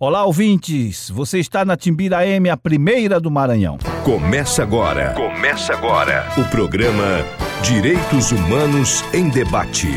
Olá, ouvintes! Você está na Timbira M, a primeira do Maranhão. Começa agora. Começa agora. O programa Direitos Humanos em Debate.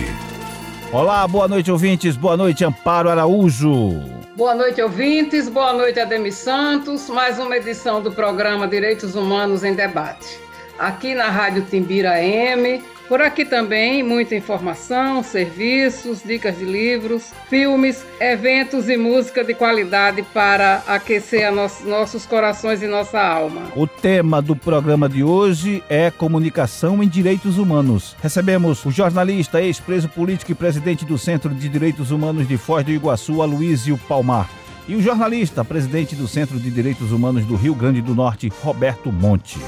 Olá, boa noite, ouvintes. Boa noite, Amparo Araújo. Boa noite, ouvintes. Boa noite, Ademir Santos. Mais uma edição do programa Direitos Humanos em Debate. Aqui na Rádio Timbira M por aqui também muita informação, serviços, dicas de livros, filmes, eventos e música de qualidade para aquecer nosso, nossos corações e nossa alma. O tema do programa de hoje é comunicação em direitos humanos. Recebemos o jornalista, ex-preso político e presidente do Centro de Direitos Humanos de Foz do Iguaçu, Aloysio Palmar. E o jornalista, presidente do Centro de Direitos Humanos do Rio Grande do Norte, Roberto Monte.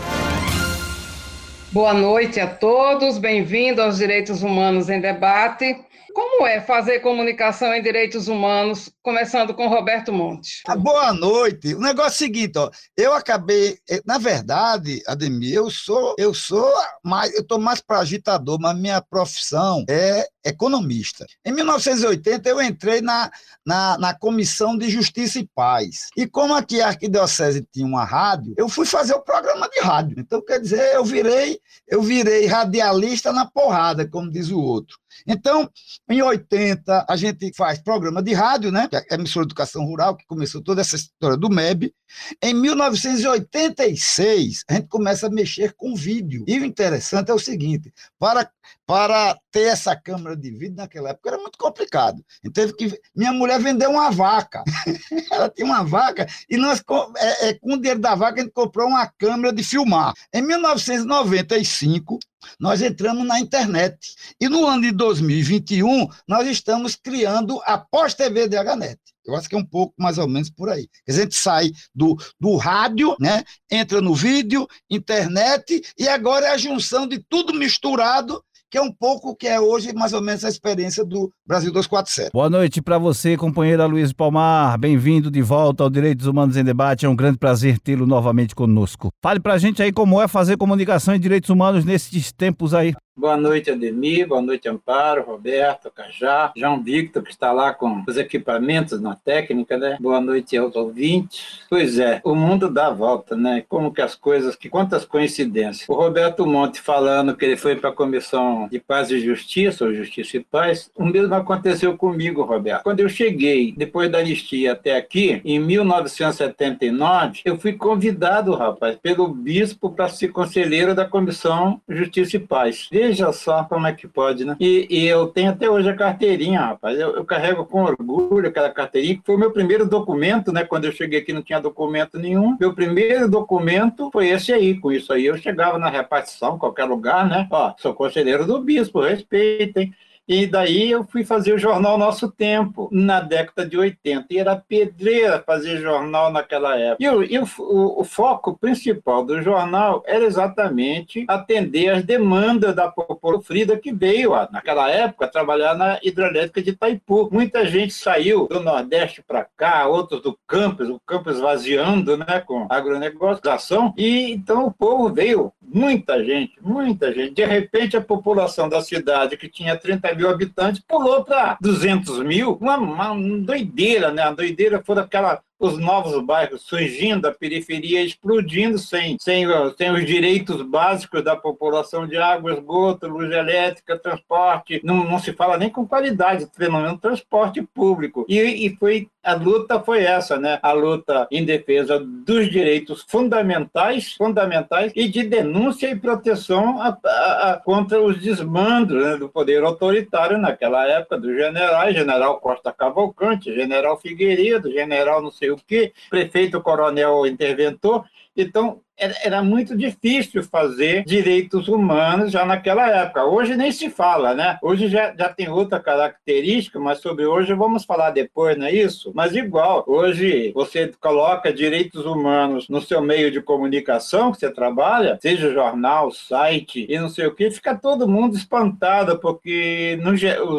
Boa noite a todos, bem-vindo aos Direitos Humanos em Debate. Como é fazer comunicação em direitos humanos, começando com Roberto Monte? Ah, boa noite. O negócio é o seguinte, ó, eu acabei, eh, na verdade, Ademir, eu sou, eu sou mais, eu estou mais para agitador, mas minha profissão é economista. Em 1980 eu entrei na, na, na Comissão de Justiça e Paz. E como aqui a Arquidiocese tinha uma rádio, eu fui fazer o programa de rádio. Então, quer dizer, eu virei, eu virei radialista na porrada, como diz o outro. Então, em 80, a gente faz programa de rádio, né? É a emissora de educação rural, que começou toda essa história do MEB. Em 1986, a gente começa a mexer com vídeo. E o interessante é o seguinte: para, para ter essa câmera de vídeo naquela época era muito complicado. Teve que. Minha mulher vendeu uma vaca. Ela tinha uma vaca, e nós, é, é, com o dinheiro da vaca, a gente comprou uma câmera de filmar. Em 1995, nós entramos na internet. E no ano de 2021, nós estamos criando a pós-TV DHNet. Eu acho que é um pouco mais ou menos por aí. A gente sai do, do rádio, né? entra no vídeo, internet, e agora é a junção de tudo misturado que é um pouco que é hoje mais ou menos a experiência do Brasil 247. Boa noite para você, companheira Luiz Palmar. Bem-vindo de volta ao Direitos Humanos em Debate. É um grande prazer tê-lo novamente conosco. Fale para a gente aí como é fazer comunicação em direitos humanos nesses tempos aí. Boa noite, Ademir. Boa noite, Amparo, Roberto, Cajá, João Victor, que está lá com os equipamentos na técnica, né? Boa noite aos ouvintes. Pois é, o mundo dá volta, né? Como que as coisas, que quantas coincidências. O Roberto Monte falando que ele foi para a Comissão de Paz e Justiça, ou Justiça e Paz, o mesmo aconteceu comigo, Roberto. Quando eu cheguei, depois da anistia até aqui, em 1979, eu fui convidado, rapaz, pelo bispo para ser conselheiro da Comissão Justiça e Paz. Veja só como é que pode, né? E, e eu tenho até hoje a carteirinha, rapaz. Eu, eu, carrego com orgulho aquela carteirinha, que foi o meu primeiro documento, né? Quando eu cheguei aqui não tinha documento nenhum. Meu primeiro documento foi esse aí. Com isso aí eu chegava na repartição, qualquer lugar, né? Ó, sou conselheiro do bispo, respeitem. E daí eu fui fazer o jornal Nosso Tempo, na década de 80. E era pedreira fazer jornal naquela época. E, o, e o, o, o, foco principal do jornal era exatamente atender as demandas da população frida que veio, naquela época, trabalhar na hidrelétrica de Itaipu. Muita gente saiu do Nordeste para cá, outros do campus, o campus vaziando né, com agronegociação. E então o povo veio, muita gente, muita gente. De repente, a população da cidade, que tinha 30 mil habitantes, pulou para 200 mil, uma, uma doideira, né? A doideira foi aquela os novos bairros surgindo, a periferia explodindo sem, sem, sem os direitos básicos da população de água, esgoto, luz elétrica, transporte, não, não se fala nem com qualidade, pelo menos transporte público. E, e foi a luta foi essa, né? A luta em defesa dos direitos fundamentais, fundamentais e de denúncia e proteção a, a, a, contra os desmandos né, do poder autoritário naquela época dos generais, general Costa Cavalcante, general Figueiredo, general não sei o que, prefeito coronel interventor. Então, era muito difícil fazer direitos humanos já naquela época. Hoje nem se fala, né? Hoje já, já tem outra característica, mas sobre hoje vamos falar depois, não é isso? Mas igual, hoje você coloca direitos humanos no seu meio de comunicação que você trabalha, seja jornal, site e não sei o que, fica todo mundo espantado, porque no,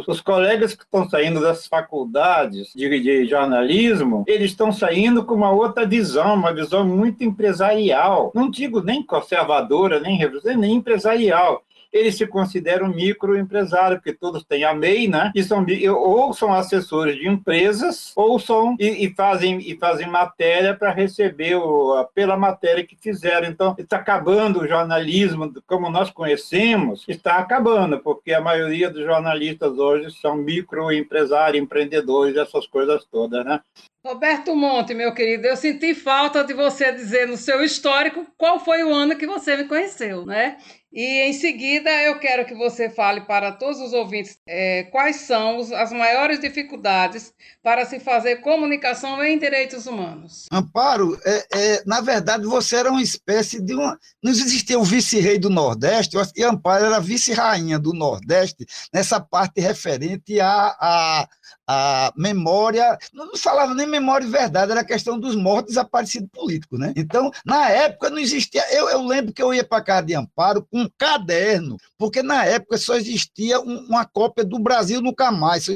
os, colegas que estão saindo das faculdades de, de jornalismo, eles estão saindo com uma outra visão, uma visão muito empresarial não digo nem conservadora, nem revolucionária, nem empresarial. eles se consideram microempresários, porque todos têm a MEI, né? E são, ou são assessores de empresas, ou são e, e fazem, e fazem matéria para receber o, pela matéria que fizeram. Então, está acabando o jornalismo como nós conhecemos, está acabando, porque a maioria dos jornalistas hoje são microempresários, empreendedores, essas coisas todas, né? Roberto Monte, meu querido, eu senti falta de você dizer no seu histórico qual foi o ano que você me conheceu, né? E em seguida eu quero que você fale para todos os ouvintes é, quais são as maiores dificuldades para se fazer comunicação em direitos humanos. Amparo, é, é, na verdade você era uma espécie de uma. Não existia o vice-rei do Nordeste, que Amparo era vice-rainha do Nordeste, nessa parte referente à, à, à memória. Não falava nem memória e verdade, era a questão dos mortos desaparecidos políticos, né? Então, na época não existia. Eu, eu lembro que eu ia para casa de Amparo com um caderno, porque na época só existia um, uma cópia do Brasil Nunca Mais.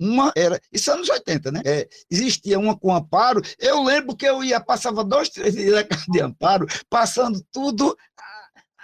Uma era, isso é anos 80, né? É, existia uma com Amparo. Eu lembro que eu ia, passava dois, três dias na casa de Amparo, passando tudo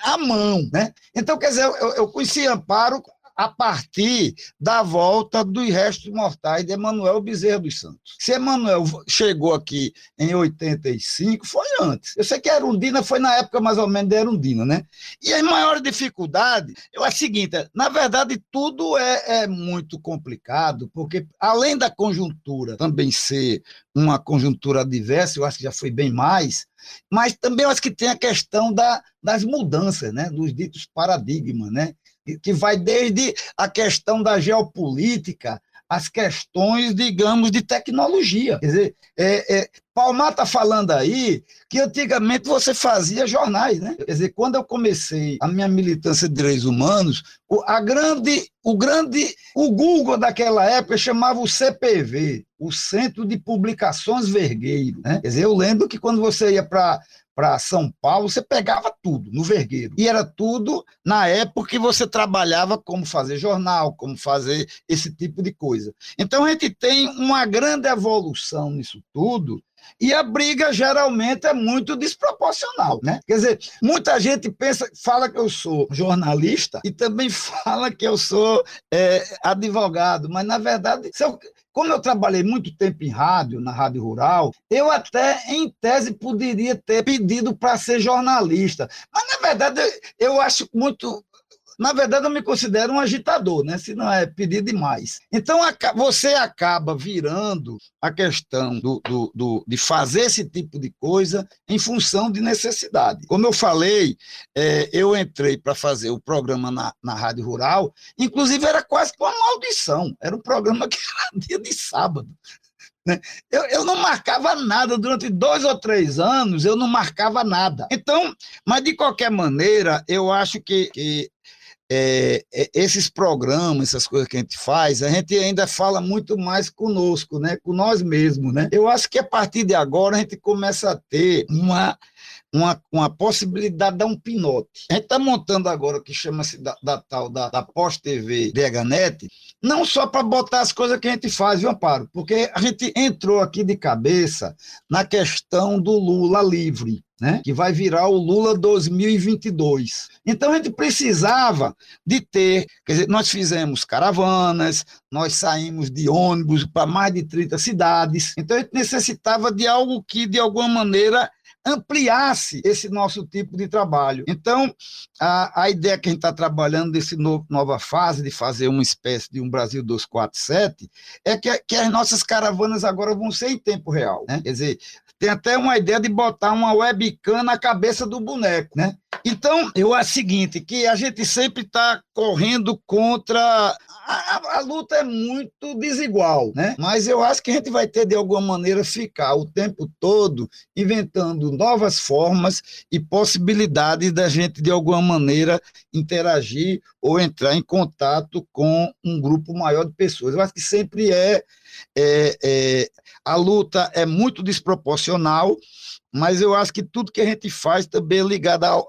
à mão, né? Então, quer dizer, eu, eu conheci Amparo a partir da volta dos restos mortais de Emanuel Bezerra dos Santos. Se Emanuel chegou aqui em 85, foi antes. Eu sei que a Erundina foi na época mais ou menos da Erundina, né? E a maior dificuldade é a seguinte: na verdade, tudo é, é muito complicado, porque além da conjuntura também ser uma conjuntura adversa, eu acho que já foi bem mais, mas também eu acho que tem a questão da, das mudanças, né? dos ditos paradigmas, né? Que vai desde a questão da geopolítica, as questões, digamos, de tecnologia. Quer dizer, é, é, Palmar está falando aí que antigamente você fazia jornais, né? Quer dizer, quando eu comecei a minha militância de direitos humanos, o, a grande, o grande, o Google daquela época chamava o CPV, o Centro de Publicações Vergueiro, né? Quer dizer, eu lembro que quando você ia para para São Paulo, você pegava tudo no vergueiro. E era tudo na época que você trabalhava como fazer jornal, como fazer esse tipo de coisa. Então a gente tem uma grande evolução nisso tudo. E a briga geralmente é muito desproporcional, né? Quer dizer, muita gente pensa, fala que eu sou jornalista e também fala que eu sou é, advogado, mas na verdade, se eu, como eu trabalhei muito tempo em rádio, na rádio rural, eu até, em tese, poderia ter pedido para ser jornalista. Mas, na verdade, eu acho muito na verdade, eu me considero um agitador, né? se não é pedir demais. Então, você acaba virando a questão do, do, do, de fazer esse tipo de coisa em função de necessidade. Como eu falei, é, eu entrei para fazer o programa na, na Rádio Rural, inclusive era quase que uma maldição, era um programa que era dia de sábado. Né? Eu, eu não marcava nada durante dois ou três anos, eu não marcava nada. Então, mas de qualquer maneira, eu acho que, que é, é, esses programas, essas coisas que a gente faz, a gente ainda fala muito mais conosco, né? com nós mesmos. Né? Eu acho que a partir de agora a gente começa a ter uma, uma, uma possibilidade de dar um pinote. A gente está montando agora o que chama-se da, da, tal da, da pós-TV DHNet, não só para botar as coisas que a gente faz, viu, Amparo? Porque a gente entrou aqui de cabeça na questão do Lula livre né? que vai virar o Lula 2022. Então a gente precisava de ter, quer dizer, nós fizemos caravanas, nós saímos de ônibus para mais de 30 cidades, então a gente necessitava de algo que, de alguma maneira, ampliasse esse nosso tipo de trabalho. Então, a, a ideia que a gente está trabalhando desse nova fase de fazer uma espécie de um Brasil 247 é que, que as nossas caravanas agora vão ser em tempo real. Né? Quer dizer, tem até uma ideia de botar uma webcam na cabeça do boneco, né? Então, eu acho o seguinte, que a gente sempre está correndo contra... A, a, a, luta é muito desigual, né? Mas eu acho que a gente vai ter, de alguma maneira, ficar o tempo todo inventando novas formas e possibilidades da gente, de alguma maneira, interagir ou entrar em contato com um grupo maior de pessoas. Eu acho que sempre é é, é, a luta é muito desproporcional, mas eu acho que tudo que a gente faz também é ligado a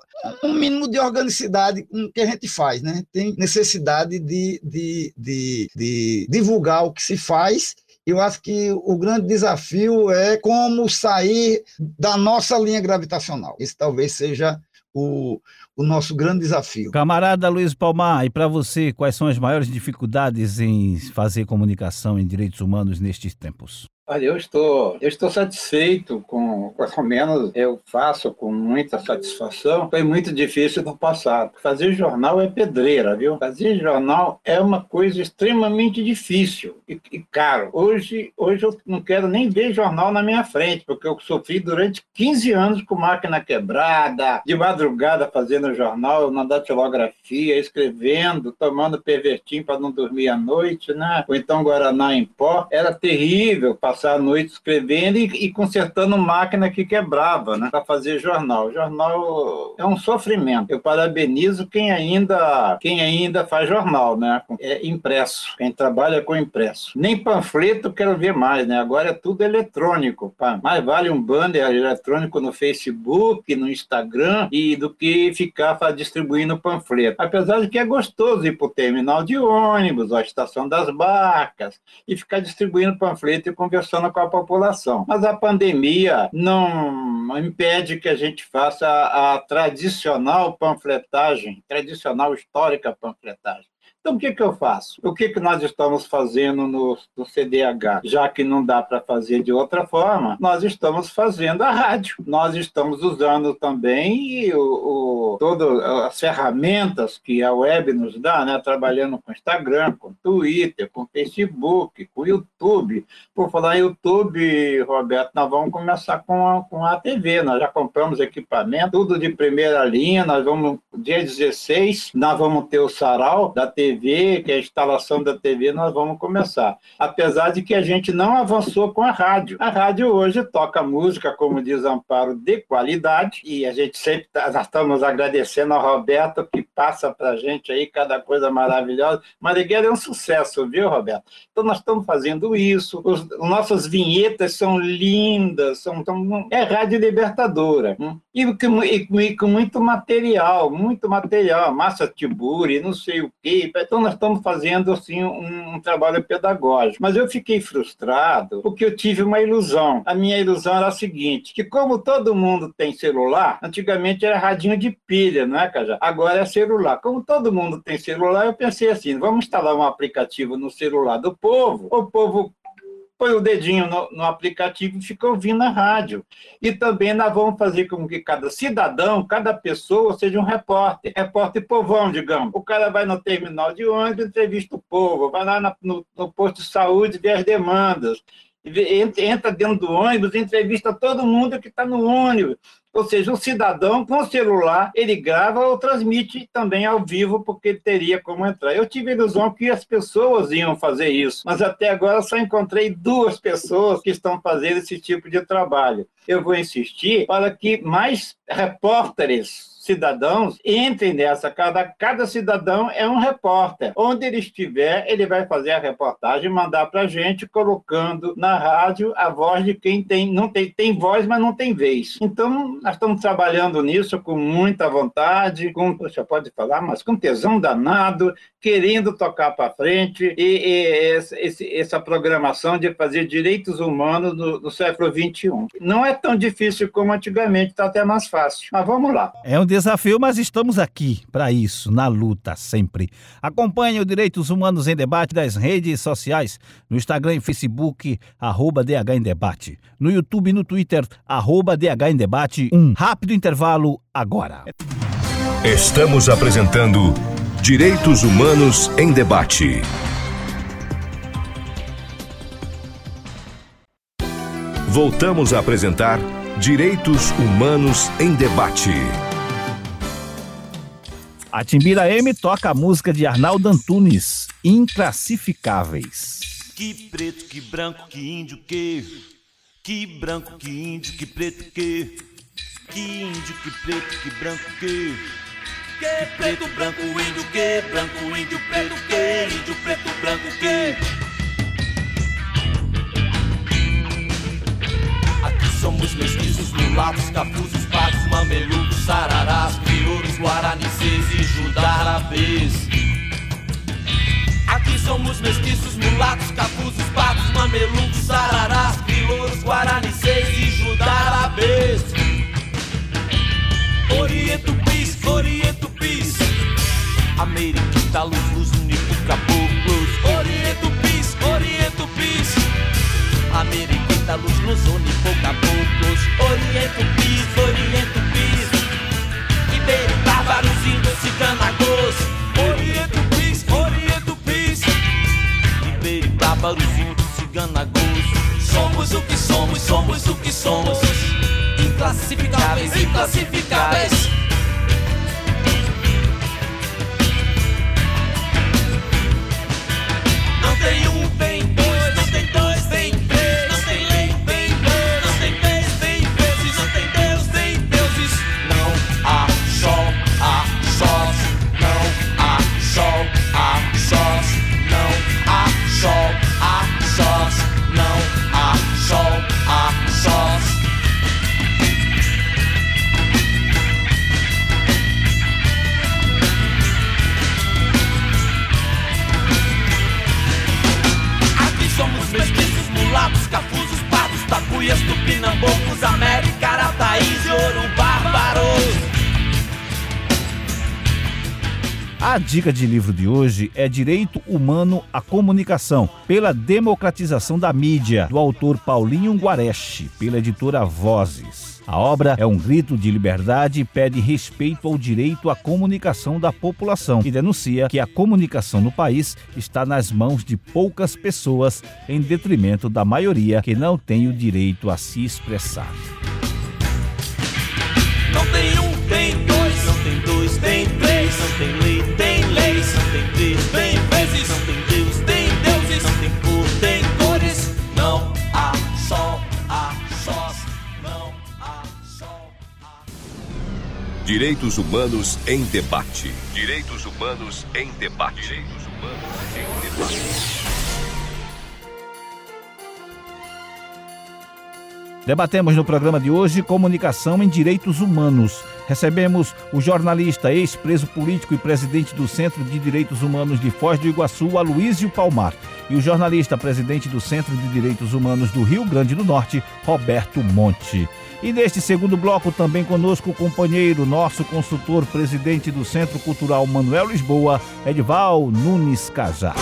um mínimo de organicidade que a gente faz, né? Tem necessidade de, de, de, de divulgar o que se faz eu acho que o grande desafio é como sair da nossa linha gravitacional. Esse talvez seja o, o nosso grande desafio. Camarada Luiz Palmar, e para você, quais são as maiores dificuldades em fazer comunicação em direitos humanos nestes tempos? Olha, eu estou, eu estou satisfeito com, pelo menos eu faço com muita satisfação. Foi muito difícil no passado. Fazer jornal é pedreira, viu? Fazer jornal é uma coisa extremamente difícil e, e caro. Hoje, hoje eu não quero nem ver jornal na minha frente, porque eu sofri durante 15 anos com máquina quebrada, de madrugada fazendo jornal, na datilografia, escrevendo, tomando pervertim para não dormir à noite, né? Ou então Guaraná em pó. Era terrível passar passar a noite escrevendo e, e consertando máquina que quebrava, né, para fazer jornal. Jornal é um sofrimento. Eu parabenizo quem ainda quem ainda faz jornal, né, é impresso, quem trabalha com impresso. Nem panfleto quero ver mais, né? Agora é tudo eletrônico. Pá. Mais vale um banner eletrônico no Facebook, no Instagram e do que ficar distribuindo panfleto. Apesar de que é gostoso ir para o terminal de ônibus, a estação das barcas e ficar distribuindo panfleto e conversando conversando com a população. Mas a pandemia não impede que a gente faça a tradicional panfletagem, tradicional histórica panfletagem. Então, o que, que eu faço? O que, que nós estamos fazendo no, no CDH? Já que não dá para fazer de outra forma, nós estamos fazendo a rádio. Nós estamos usando também o, o, todas as ferramentas que a web nos dá, né? trabalhando com Instagram, com Twitter, com Facebook, com YouTube. Por falar em YouTube, Roberto, nós vamos começar com a, com a TV. Nós já compramos equipamento, tudo de primeira linha. Nós vamos, dia 16, nós vamos ter o sarau da TV TV, que é a instalação da TV, nós vamos começar. Apesar de que a gente não avançou com a rádio. A rádio hoje toca música, como diz Amparo, de qualidade, e a gente sempre tá, estamos agradecendo ao Roberto, que passa para a gente aí cada coisa maravilhosa. Marighella é um sucesso, viu, Roberto? Então nós estamos fazendo isso, os, nossas vinhetas são lindas, são, são é rádio libertadora. Hum? E, e, e, com muito material, muito material, massa tiburi, não sei o quê, então, nós estamos fazendo assim, um, um, trabalho pedagógico. Mas eu fiquei frustrado porque eu tive uma ilusão. A minha ilusão era a seguinte: que como todo mundo tem celular, antigamente era radinho de pilha, não é, Cajá? Agora é celular. Como todo mundo tem celular, eu pensei assim: vamos instalar um aplicativo no celular do povo, o povo põe o dedinho no, no, aplicativo e fica ouvindo a rádio. E também nós vamos fazer com que cada cidadão, cada pessoa seja um repórter, repórter povão, digamos. O cara vai no terminal de ônibus, entrevista o povo, vai lá no, no posto de saúde, ver as demandas, entra dentro do ônibus, entrevista todo mundo que está no ônibus. Ou seja, o cidadão com o celular, ele grava ou transmite também ao vivo, porque ele teria como entrar. Eu tive a ilusão que as pessoas iam fazer isso, mas até agora só encontrei duas pessoas que estão fazendo esse tipo de trabalho. Eu vou insistir para que mais repórteres cidadãos entrem nessa. Cada, cada cidadão é um repórter. Onde ele estiver, ele vai fazer a reportagem, mandar para a gente, colocando na rádio a voz de quem tem, não tem, tem voz, mas não tem vez. Então, nós estamos trabalhando nisso com muita vontade, com, você pode falar, mas com tesão danado, querendo tocar para frente e, e esse, essa programação de fazer direitos humanos no, no século XXI. Não é tão difícil como antigamente, está até mais fácil. Mas vamos lá. É um desafio, mas estamos aqui para isso, na luta sempre. Acompanhe o Direitos Humanos em Debate das redes sociais, no Instagram e Facebook, arroba DH em Debate. No YouTube e no Twitter, arroba DH em Debate. Um rápido intervalo agora. Estamos apresentando Direitos Humanos em Debate. Voltamos a apresentar Direitos Humanos em Debate. A Timbira M toca a música de Arnaldo Antunes, Inclassificáveis. Que preto, que branco, que índio, que. Que branco, que índio, que preto, que. Que índio, que preto, que branco, que. Que preto, branco, índio, que. Branco, índio, preto, que. Índio, preto, branco, que. Aqui somos mestiços, mulatos, cafusos, patos, mamelucos, sararás, crioulos, guaranices e judarabês. Aqui somos mestiços, mulatos, cafusos, patos, mamelucos, sararás, crioulos, guaranices e judarabês. Oriento pis, oriento pis, ameriquita, luz, luz, unico, caboclos. Oriento pis, oriento pis, ameriquita, luz, luz, unico, caboclos. Oriento pis, oriento Varãozinho cigana gozo Oriento pis, oriento pis. Iberibá, barulhinho cigana gozo Somos o que somos, somos o que somos. Inclassificáveis, inclassificáveis. Dica de livro de hoje é Direito Humano à Comunicação, pela democratização da mídia, do autor Paulinho Guareche, pela editora Vozes. A obra é um grito de liberdade e pede respeito ao direito à comunicação da população e denuncia que a comunicação no país está nas mãos de poucas pessoas, em detrimento da maioria que não tem o direito a se expressar. Não tem um, tem dois, não tem dois, tem três. Não tem lei, tem leis. Não tem Deus, tem deuses. Não tem cor, tem cores. Não há sol, há sós. Não há sol. Direitos em Debate. Direitos Humanos em Debate. Direitos Humanos em Debate. Debatemos no programa de hoje comunicação em direitos humanos. Recebemos o jornalista, ex-preso político e presidente do Centro de Direitos Humanos de Foz do Iguaçu, Aloysio Palmar, e o jornalista, presidente do Centro de Direitos Humanos do Rio Grande do Norte, Roberto Monte. E neste segundo bloco também conosco o companheiro, nosso consultor, presidente do Centro Cultural Manuel Lisboa, Edval Nunes Cajá.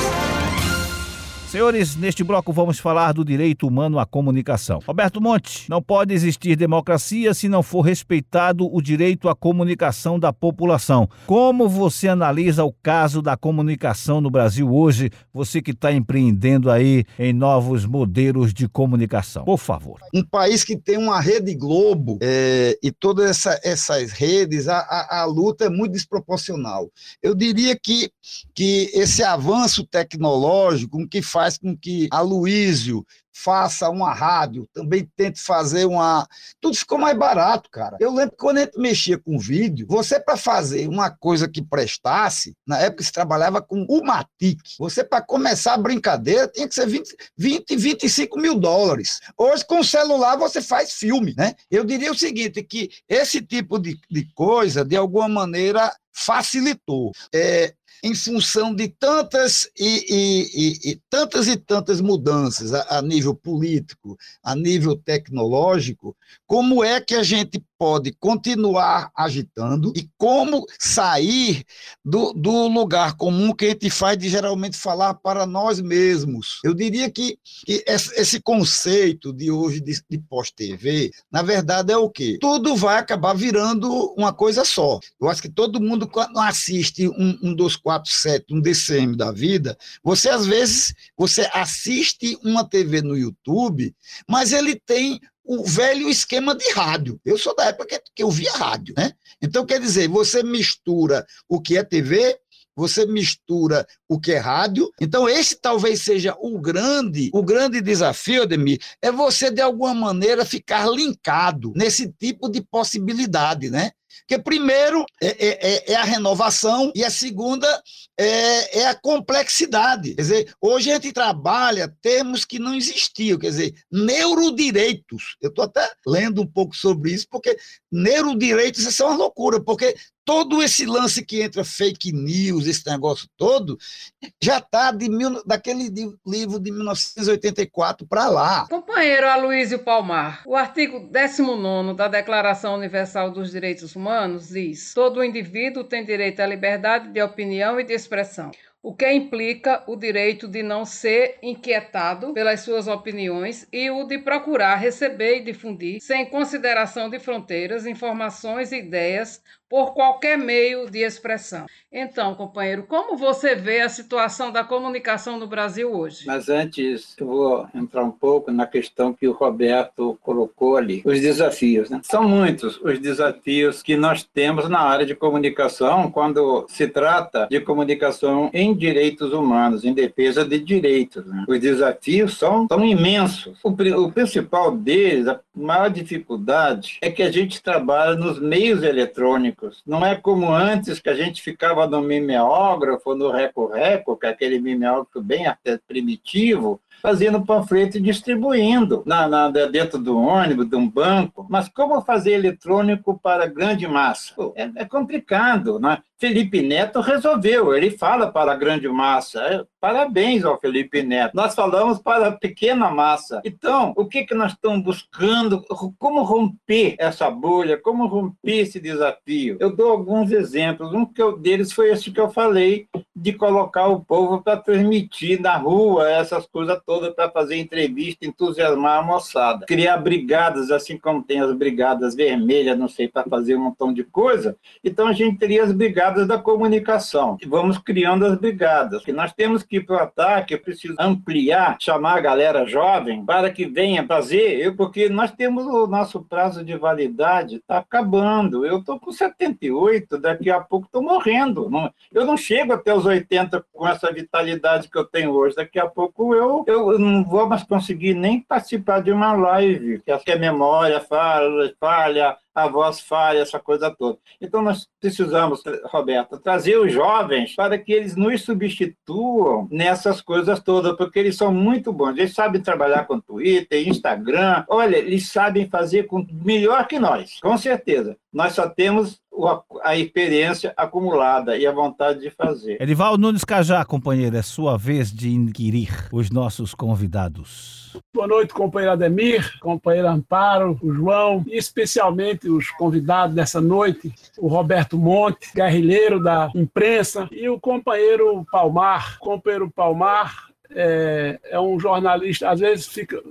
Senhores, neste bloco vamos falar do direito humano à comunicação. Roberto Monte, não pode existir democracia se não for respeitado o direito à comunicação da população. Como você analisa o caso da comunicação no Brasil hoje, você que está empreendendo aí em novos modelos de comunicação? Por favor. Um país que tem uma rede Globo é, e todas essa, essas redes, a, a, a luta é muito desproporcional. Eu diria que, que esse avanço tecnológico que faz com que a Luísio faça uma rádio, também tente fazer uma. Tudo ficou mais barato, cara. Eu lembro que quando a gente mexia com vídeo, você para fazer uma coisa que prestasse, na época se trabalhava com o Matic, você para começar a brincadeira tinha que ser 20, 20, 25 mil dólares. Hoje, com o celular, você faz filme, né? Eu diria o seguinte: que esse tipo de, de coisa, de alguma maneira, facilitou. É, em função de tantas e, e, e, e, tantas e tantas mudanças a, a nível político, a nível tecnológico, como é que a gente pode continuar agitando e como sair do, do lugar comum que a gente faz de geralmente falar para nós mesmos. Eu diria que, que esse conceito de hoje de, de pós-TV, na verdade, é o quê? Tudo vai acabar virando uma coisa só. Eu acho que todo mundo, quando assiste um, um 247, um DCM da vida, você às vezes você assiste uma TV no YouTube, mas ele tem o velho esquema de rádio. Eu sou da época que, que eu via rádio, né? Então, quer dizer, você mistura o que é TV, você mistura o que é rádio. Então, esse talvez seja o grande, o grande desafio, Ademir, é você, de alguma maneira, ficar linkado nesse tipo de possibilidade, né? Porque, primeiro, é, é, é, a renovação, e a segunda é, é, a complexidade. Quer dizer, hoje a gente trabalha termos que não existiam, quer dizer, neurodireitos. Eu estou até lendo um pouco sobre isso, porque neurodireitos é uma loucura, porque todo esse lance que entra fake news, esse negócio todo, já está daquele livro de 1984 para lá. Companheiro Aloysio Palmar, o artigo 19 da Declaração Universal dos Direitos Humanos diz: todo indivíduo tem direito à liberdade de opinião e de expressão. O que implica o direito de não ser inquietado pelas suas opiniões e o de procurar receber e difundir, sem consideração de fronteiras, informações e ideias por qualquer meio de expressão. Então, companheiro, como você vê a situação da comunicação no Brasil hoje? Mas antes, eu vou entrar um pouco na questão que o Roberto colocou ali, os desafios. Né? São muitos os desafios que nós temos na área de comunicação quando se trata de comunicação em direitos humanos, em defesa de direitos. Né? Os desafios são, são imensos. O, o principal deles, a maior dificuldade, é que a gente trabalha nos meios eletrônicos não é como antes que a gente ficava no mimeógrafo, no reco-reco, que é aquele mimeógrafo bem até primitivo, fazendo panfleto e distribuindo na, na, dentro do ônibus, de um banco. Mas como fazer eletrônico para grande massa? É, é complicado, né? Felipe Neto resolveu, ele fala para a grande massa. É, parabéns ao Felipe Neto. Nós falamos para a pequena massa. Então, o que, que nós estamos buscando? Como romper essa bolha? Como romper esse desafio? Eu dou alguns exemplos. Um deles foi esse que eu falei, de colocar o povo para transmitir na rua essas coisas todas, para fazer entrevista, entusiasmar a moçada. Criar brigadas, assim como tem as brigadas vermelhas, não sei, para fazer um montão de coisa. Então, a gente teria as brigadas brigadas da comunicação. E vamos criando as brigadas. Que nós temos que ir para o ataque, eu preciso ampliar, chamar a galera jovem para que venha fazer, eu, porque nós temos o nosso prazo de validade, está acabando. Eu estou com 78, daqui a pouco estou morrendo. Não, eu não chego até os 80 com essa vitalidade que eu tenho hoje. Daqui a pouco eu, eu não vou mais conseguir nem participar de uma live, que a memória falha, falha a voz falha, essa coisa toda. Então, nós precisamos, Roberto, trazer os jovens para que eles nos substituam nessas coisas todas, porque eles são muito bons. Eles sabem trabalhar com Twitter, Instagram. Olha, eles sabem fazer com melhor que nós, com certeza. Nós só temos a experiência acumulada e a vontade de fazer. Edivaldo Nunes Cajá, companheiro, é sua vez de inquirir os nossos convidados. Boa noite, companheiro Ademir, companheiro Amparo, o João, e especialmente os convidados dessa noite, o Roberto Monte, guerrilheiro da imprensa, e o companheiro Palmar. O companheiro Palmar é, é um jornalista, às vezes fica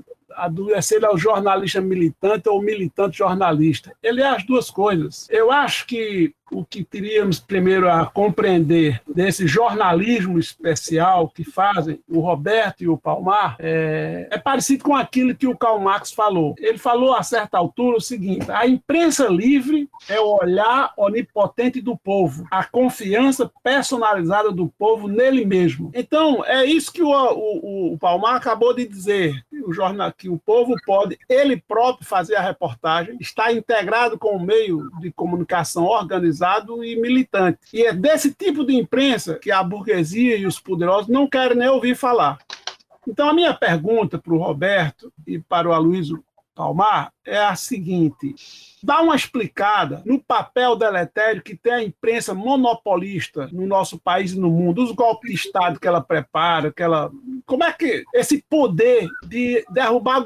se ele é o jornalista militante ou militante jornalista. Ele é as duas coisas. Eu acho que o que teríamos primeiro a compreender desse jornalismo especial que fazem o Roberto e o Palmar é, é, parecido com aquilo que o Karl Marx falou. Ele falou a certa altura o seguinte: a imprensa livre é o olhar onipotente do povo, a confiança personalizada do povo nele mesmo. Então, é isso que o, o, o Palmar acabou de dizer: o jornal, que o povo pode ele próprio fazer a reportagem, está integrado com o meio de comunicação organizado organizado e militante. E é desse tipo de imprensa que a burguesia e os poderosos não querem nem ouvir falar. Então, a minha pergunta para o Roberto e para o Aloysio Palmar é a seguinte: dá uma explicada no papel deletério que tem a imprensa monopolista no nosso país e no mundo, os golpes de Estado que ela prepara, que ela. Como é que esse poder de derrubar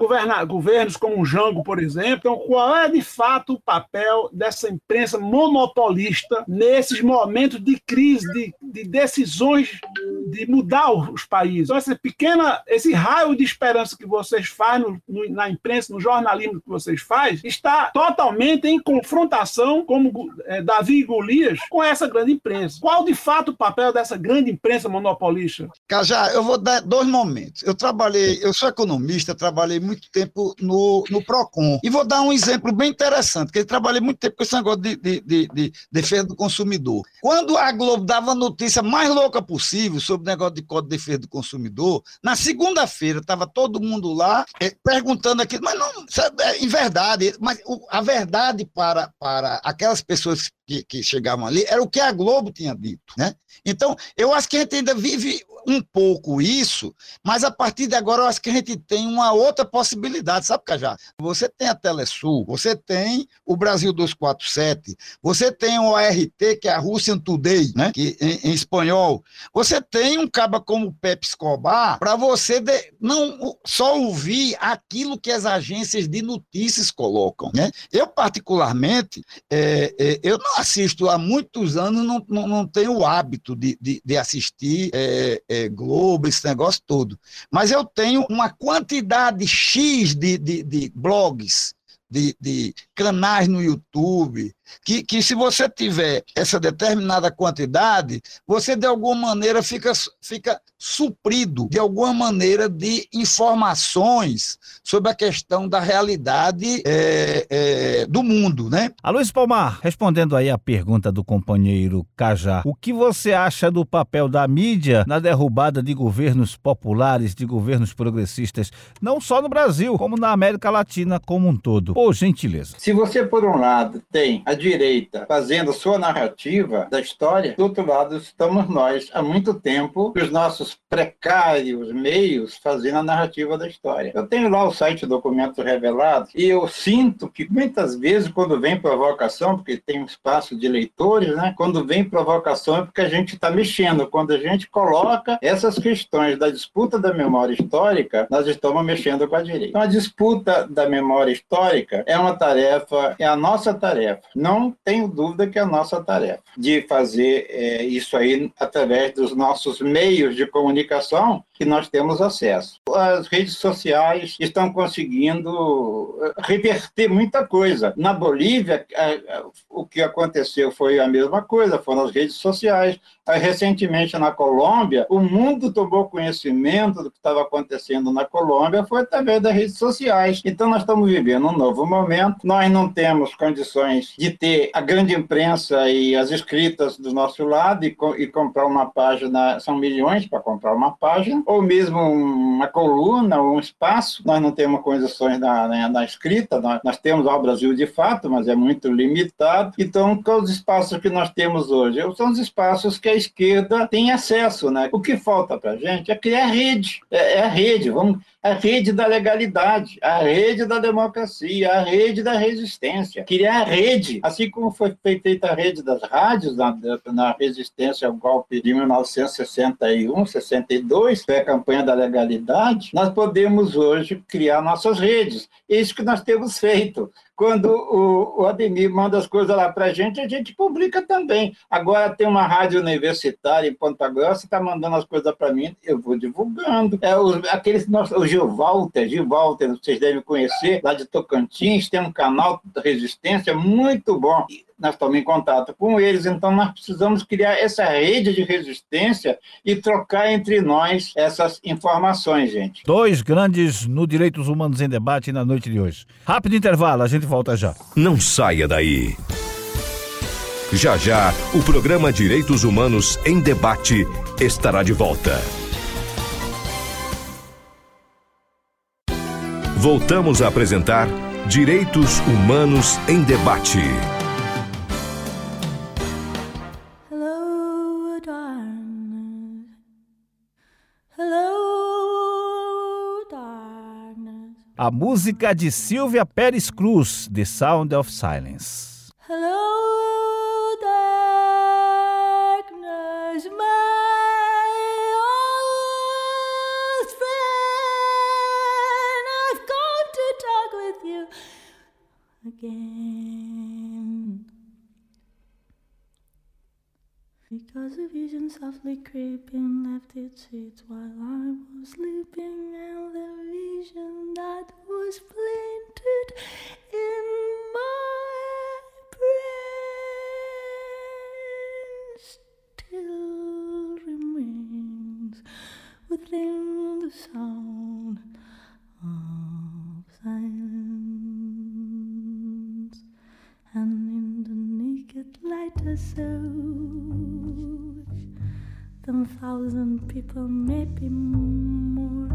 governos como o Jango, por exemplo, então, qual é de fato o papel dessa imprensa monopolista nesses momentos de crise, de, de decisões de mudar os países? Então, essa pequena, esse raio de esperança que vocês fazem no, no, na imprensa, no jornalismo que vocês fazem, está totalmente em confrontação, como é, Davi e Golias, com essa grande imprensa. Qual de fato o papel dessa grande imprensa monopolista? Cajá, eu vou dar dois momentos. Eu trabalhei, eu sou economista, trabalhei muito tempo no, no PROCON. E vou dar um exemplo bem interessante, que eu trabalhei muito tempo com esse negócio de, de, de, de defesa do consumidor. Quando a Globo dava a notícia mais louca possível sobre o negócio de Código de Defesa do Consumidor, na segunda-feira estava todo mundo lá é, perguntando aquilo, mas não, em verdade, mas a verdade verdade para, para aquelas pessoas que, que chegavam ali era o que a Globo tinha dito. Né? Então, eu acho que a gente ainda vive um pouco isso, mas a partir de agora eu acho que a gente tem uma outra possibilidade, sabe, Cajá? Você tem a Telesul, você tem o Brasil 247, você tem o ART, que é a Russian Today, né? Que, em, em espanhol. Você tem um caba como o Pepe Escobar para você de, não só ouvir aquilo que as agências de notícias colocam, né? Eu, particularmente, é, é, eu não assisto há muitos anos, não, não, não tenho o hábito de, de, de assistir é, é, Globo, esse negócio todo. Mas eu tenho uma quantidade X de, de, de blogs, de, de canais no YouTube, que, que se você tiver essa determinada quantidade, você de alguma maneira fica, fica suprido de alguma maneira de informações sobre a questão da realidade é, é, do mundo, né? A Luiz Palmar, respondendo aí a pergunta do companheiro Cajá, o que você acha do papel da mídia na derrubada de governos populares, de governos progressistas, não só no Brasil, como na América Latina como um todo? Por gentileza. Se você, por um lado, tem a direita fazendo sua narrativa da história, do outro lado estamos nós, há muito tempo, os nossos precários meios fazendo a narrativa da história. Eu tenho lá o site Documentos Revelados e eu sinto que muitas vezes quando vem provocação, porque tem um espaço de leitores, né? quando vem provocação é porque a gente está mexendo. Quando a gente coloca essas questões da disputa da memória histórica, nós estamos mexendo com a direita. Então, a disputa da memória histórica é uma tarefa, é a nossa tarefa. Não não tenho dúvida que é a nossa tarefa de fazer é, isso aí através dos nossos meios de comunicação que nós temos acesso. As redes sociais estão conseguindo eh, reverter muita coisa. Na Bolívia, o que aconteceu foi a mesma coisa, foram as redes sociais. Recentemente, na Colômbia, o mundo tomou conhecimento do que estava acontecendo na Colômbia foi através das redes sociais. Então, nós estamos vivendo um novo momento. Nós não temos condições de ter a grande imprensa e as escritas do nosso lado e, e comprar uma página, são milhões para comprar uma página ou mesmo uma coluna ou um espaço. Nós não temos condições na, na, na escrita, nós, nós, temos ao Brasil de fato, mas é muito limitado. Então, os espaços que nós temos hoje? São os espaços que a esquerda tem acesso. Né? O que falta para a gente é criar rede. É, é a rede. Vamos, a rede da legalidade, a rede da democracia, a rede da resistência. Criar a rede, assim como foi feita a rede das rádios na, na resistência ao golpe de 1961, 62, foi a campanha da legalidade, nós podemos hoje criar nossas redes. É isso que nós temos feito quando o, o Ademir manda as coisas lá para a gente, a gente publica também. Agora tem uma rádio universitária em Ponta Grossa, está mandando as coisas para mim, eu vou divulgando. É, os, aqueles, o Gil Walter, Gil Walter, vocês devem conhecer, lá de Tocantins, tem um canal de resistência muito bom nós estamos em contato com eles, então nós precisamos criar essa rede de resistência e trocar entre nós essas informações, gente. Dois grandes no Direitos Humanos em Debate na noite de hoje. Rápido intervalo, a gente volta já. Não saia daí. Já já, o programa Direitos Humanos em Debate estará de volta. Voltamos a apresentar Direitos Humanos em Debate. A música de Silvia Pérez Cruz, The Sound of Silence. Hello, darkness, my old friend. I've come to talk with you again. Because a vision softly creeping left its seats while I was sleeping, and the vision that was planted in my brain still remains within the sound of silence, and in the naked light I saw ten thousand people, maybe more.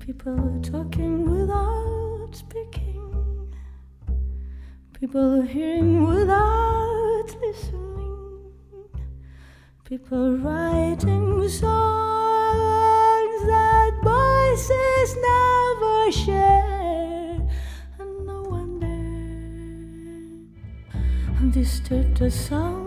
People talking without speaking, people hearing without listening, People writing songs that voices never share, and no wonder. Disturb the sound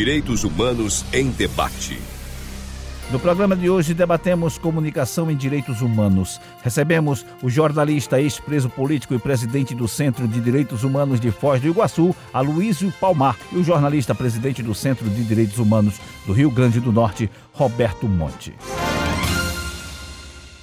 Direitos Humanos em Debate. No programa de hoje debatemos comunicação em direitos humanos. Recebemos o jornalista, ex-preso político e presidente do Centro de Direitos Humanos de Foz do Iguaçu, Aloísio Palmar, e o jornalista, presidente do Centro de Direitos Humanos do Rio Grande do Norte, Roberto Monte.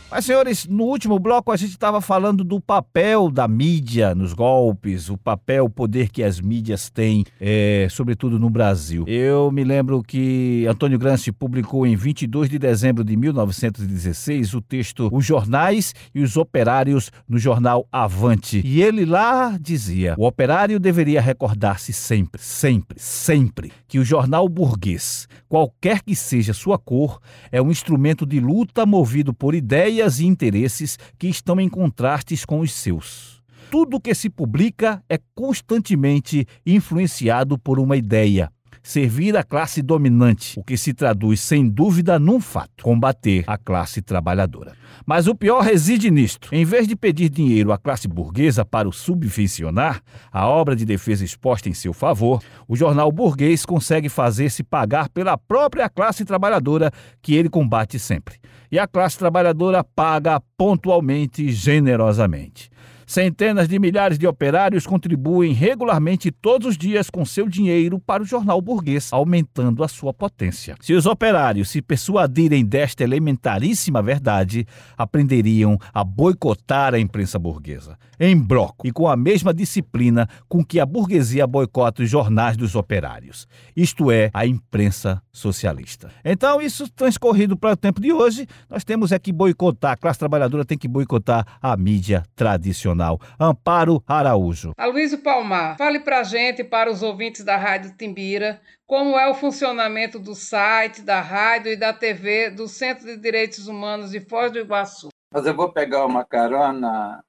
Mas, senhores, no último bloco a gente estava falando do papel da mídia nos golpes, o papel, o poder que as mídias têm, é, sobretudo no Brasil. Eu me lembro que Antônio Gramsci publicou em 22 de dezembro de 1916 o texto Os Jornais e os Operários no jornal Avante. E ele lá dizia: o operário deveria recordar-se sempre, sempre, sempre que o jornal burguês, qualquer que seja sua cor, é um instrumento de luta movido por ideias ideias e interesses que estão em contrastes com os seus. Tudo que se publica é constantemente influenciado por uma ideia. Servir a classe dominante, o que se traduz sem dúvida num fato: combater a classe trabalhadora. Mas o pior reside nisto. Em vez de pedir dinheiro à classe burguesa para o subvencionar, a obra de defesa exposta em seu favor, o jornal burguês consegue fazer-se pagar pela própria classe trabalhadora que ele combate sempre. E a classe trabalhadora paga pontualmente e generosamente. Centenas de milhares de operários contribuem regularmente todos os dias com seu dinheiro para o jornal burguês, aumentando a sua potência. Se os operários se persuadirem desta elementaríssima verdade, aprenderiam a boicotar a imprensa burguesa, em bloco e com a mesma disciplina com que a burguesia boicota os jornais dos operários, isto é, a imprensa socialista. Então, isso transcorrido para o tempo de hoje, nós temos é que boicotar, a classe trabalhadora tem que boicotar a mídia tradicional. Amparo Araújo. Aloysio Palmar, fale para a gente, para os ouvintes da Rádio Timbira, como é o funcionamento do site, da rádio e da TV do Centro de Direitos Humanos de Foz do Iguaçu. Mas eu vou pegar uma carona,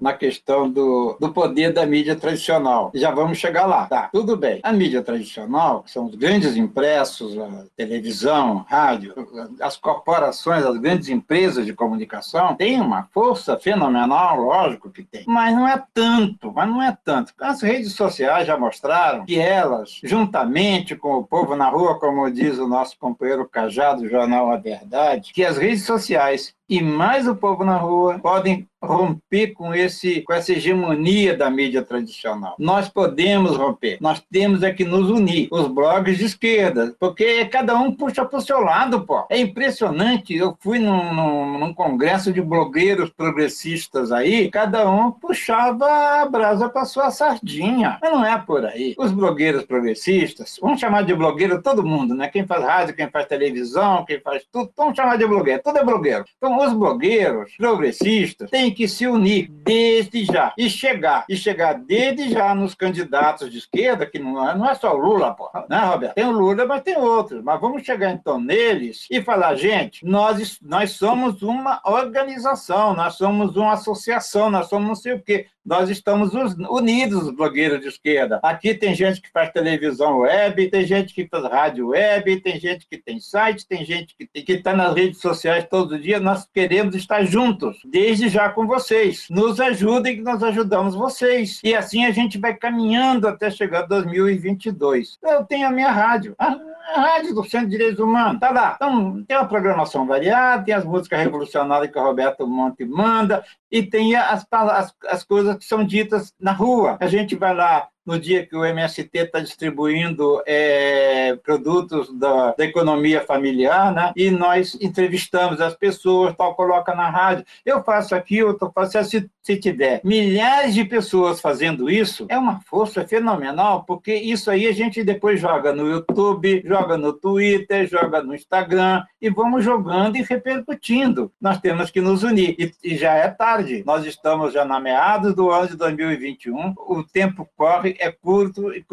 Na questão do, do poder da mídia tradicional. Já vamos chegar lá. Tá, tudo bem. A mídia tradicional, são os grandes impressos, a televisão, rádio, as corporações, as grandes empresas de comunicação, têm uma força fenomenal, lógico que tem. Mas não é tanto, mas não é tanto. As redes sociais já mostraram que elas, juntamente com o povo na rua, como diz o nosso companheiro Cajado, do jornal A Verdade, que as redes sociais e mais o povo na rua podem romper com esse com essa hegemonia da mídia tradicional. Nós podemos romper. Nós temos é que nos unir. Os blogs de esquerda, porque cada um puxa para o seu lado, pô. É impressionante. Eu fui num, num, num, congresso de blogueiros progressistas aí, cada um puxava a brasa para sua sardinha. Mas não é por aí. Os blogueiros progressistas, vamos chamar de blogueiro todo mundo, né? Quem faz rádio, quem faz televisão, quem faz tudo, vamos chamar de blogueiro. Tudo é blogueiro. Então, os blogueiros progressistas têm que se unir desde já e chegar, e chegar desde já nos candidatos de esquerda, que não é, não é só Lula, porra, né, Roberto? Tem o Lula, mas tem outros. Mas vamos chegar então neles e falar, gente, nós, nós somos uma organização, nós somos uma associação, nós somos não sei o quê nós estamos unidos, os blogueiros de esquerda. Aqui tem gente que faz televisão web, tem gente que faz rádio web, tem gente que tem site, tem gente que está nas redes sociais todo dia. Nós queremos estar juntos, desde já com vocês. Nos ajudem que nós ajudamos vocês. E assim a gente vai caminhando até chegar a 2022. Eu tenho a minha rádio. A rádio do Centro de Direitos Humanos, tá lá. Então, tem uma programação variada, tem as músicas revolucionárias que o Roberto Monte manda, e tem as, as, as coisas que são ditas na rua. A gente vai lá no dia que o MST está distribuindo é, produtos da, da, economia familiar, né? e nós entrevistamos as pessoas, tal, coloca na rádio. Eu faço aqui, eu faço se, se tiver milhares de pessoas fazendo isso, é uma força fenomenal, porque isso aí a gente depois joga no YouTube, joga no Twitter, joga no Instagram, e vamos jogando e repercutindo. Nós temos que nos unir, e, e já é tarde. Nós estamos já na meados do ano de 2021, o tempo corre, é curto e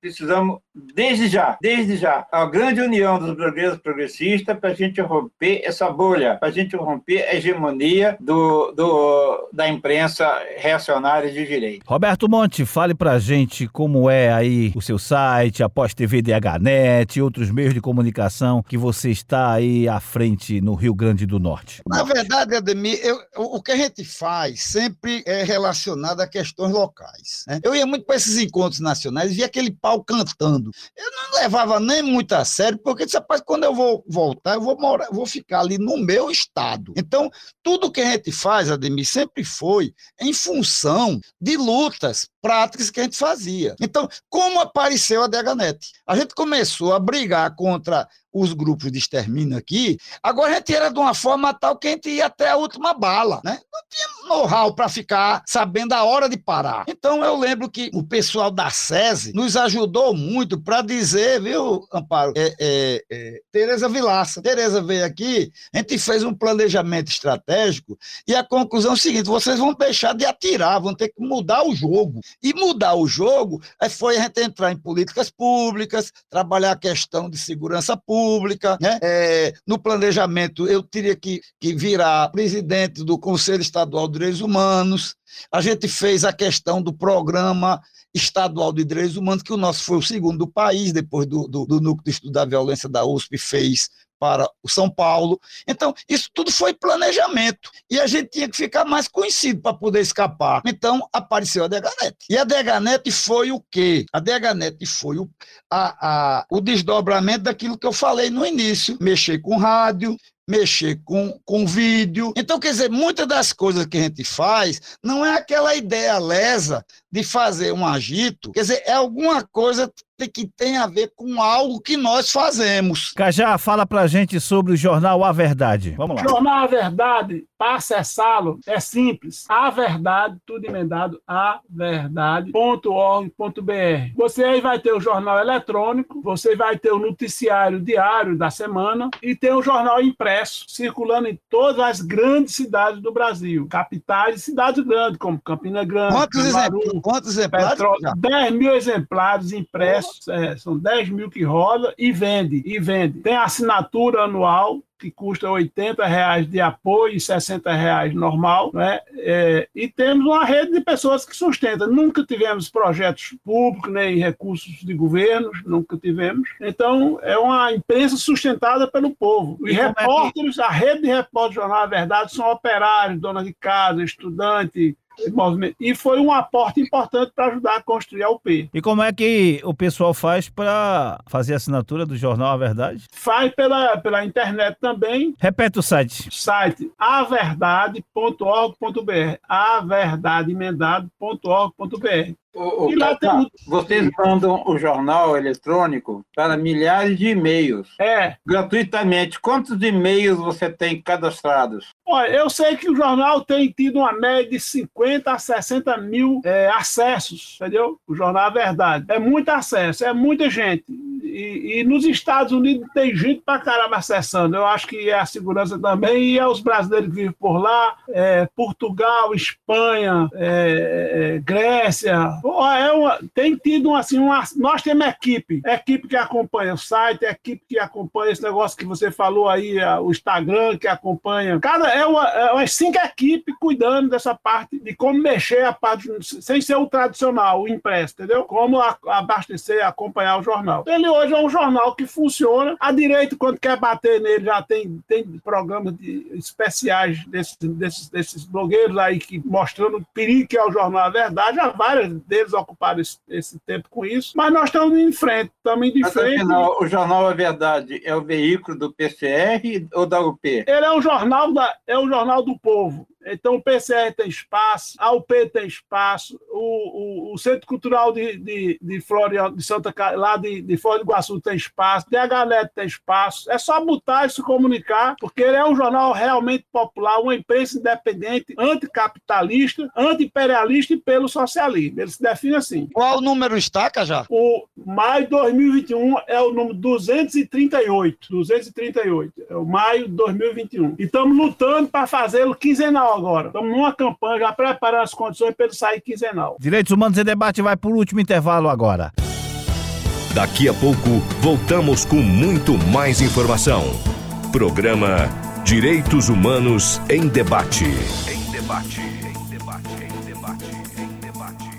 precisamos, desde já, desde já, a grande união dos blogueiros progressistas para a gente romper essa bolha, para a gente romper a hegemonia do, do, da imprensa reacionária de direito. Roberto Monte, fale para a gente como é aí o seu site, a Pós-TV DHNet e outros meios de comunicação que você está aí à frente no Rio Grande do Norte. Na verdade, Ademir, eu, o que a gente faz sempre é relacionado a questões locais. Né? Eu ia muito para esses encontros nacionais e via aquele pau cantando. Eu não levava nem muito a sério, porque disse, rapaz, quando eu vou voltar, eu vou morar, eu vou ficar ali no meu estado. Então, tudo que a gente faz, Ademir, sempre foi em função de lutas práticas que a gente fazia. Então, como apareceu a Deganet? A gente começou a brigar contra os grupos de extermínio aqui, agora a gente era de uma forma tal que a gente ia até a última bala, né? Não tinha know-how para ficar sabendo a hora de parar. Então eu lembro que o pessoal da SESI nos ajudou muito para dizer, viu, Amparo, é, é, é, Tereza Vilaça. Tereza veio aqui, a gente fez um planejamento estratégico e a conclusão é o seguinte: vocês vão deixar de atirar, vão ter que mudar o jogo. E mudar o jogo foi a gente entrar em políticas públicas, trabalhar a questão de segurança pública Pública, né? É, no planejamento eu teria que, que virar presidente do Conselho Estadual de Direitos Humanos. A gente fez a questão do programa estadual de direitos humanos, que o nosso foi o segundo do país, depois do, do, do Núcleo de Estudo da Violência da USP fez para o São Paulo. Então, isso tudo foi planejamento. E a gente tinha que ficar mais conhecido para poder escapar. Então, apareceu a Deganet. E a Deganet foi o quê? A Deganet foi o, a, a, o desdobramento daquilo que eu falei no início. Mexer com rádio, mexer com, com vídeo. Então, quer dizer, muitas das coisas que a gente faz não é aquela ideia lesa de fazer um agito, quer dizer, é alguma coisa que tem a ver com algo que nós fazemos. Cajá, fala pra gente sobre o jornal A Verdade. Vamos lá. Jornal A Verdade, para acessá-lo, é simples. A Verdade, tudo emendado, averdade.org.br. Você aí vai ter o jornal eletrônico, você vai ter o noticiário diário da semana e tem o jornal impresso, circulando em todas as grandes cidades do Brasil, capitais e cidades grandes, como Campina Grande, Quantos exemplos? Quantos exemplares? Petróleo, 10 mil exemplares impressos, é, são 10 mil que roda e vende, e vende. Tem assinatura anual, que custa 80 reais de apoio e 60 reais normal, né? É, e temos uma rede de pessoas que sustenta. Nunca tivemos projetos públicos nem recursos de governos, nunca tivemos. Então é uma imprensa sustentada pelo povo. E, e repórteres, é que... a rede de repórteres do Jornal da Verdade são operários, donas de casa, estudantes, movimento. E foi um aporte importante para ajudar a construir a UP. E como é que o pessoal faz para fazer a assinatura do jornal A Verdade? Faz pela, pela internet também. Repete o site. Site averdade.org.br averdadeemendado.org.br o, o, lá tem... Vocês mandam o jornal eletrônico para milhares de e-mails. É. Gratuitamente. Quantos e-mails você tem cadastrados? Olha, eu sei que o jornal tem tido uma média de 50 a 60 mil é, acessos, entendeu? O jornal é verdade. É muito acesso, é muita gente. E, e, nos Estados Unidos tem gente pra caramba acessando. Eu acho que é a segurança também, e é os brasileiros que vivem por lá, é, Portugal, Espanha, é, é Grécia, é uma, tem tido assim, uma, nós temos equipe, equipe que acompanha o site, equipe que acompanha esse negócio que você falou aí, o Instagram que acompanha. Cada é uma, é umas cinco equipes cuidando dessa parte de como mexer a parte sem ser o tradicional, o impresso, entendeu? Como a, abastecer, acompanhar o jornal. Ele hoje é um jornal que funciona. A direita, quando quer bater nele, já tem, tem programas de, especiais desses, desses, desses blogueiros aí que mostrando o perigo que é o jornal A Verdade. Já várias deles ocuparam esse, esse, tempo com isso, mas nós estamos em frente, estamos mas, frente. Afinal, o Jornal A Verdade é o veículo do PCR ou da UP? Ele é um jornal, da, é um jornal do povo. Então, o PCR tem espaço, a UP tem espaço, o, o, o Centro Cultural de, de, de Floriano, de Santa lá de, de Foz do Iguaçu tem espaço, DHNet tem espaço. É só botar e se comunicar, porque ele é um jornal realmente popular, uma imprensa independente, anticapitalista, anti-imperialista e pelo socialismo. Ele se define assim. Qual o número está, já? O maio de 2021 é o número 238. 238. É o maio de 2021. E estamos lutando para fazê-lo quinzenal agora. Estamos numa campanha, já preparando as condições para ele sair quinzenal. Direitos Humanos em Debate vai por último intervalo agora. Daqui a pouco, voltamos com muito mais informação. Programa Direitos Humanos em Debate. Em debate, em debate, em debate, em debate.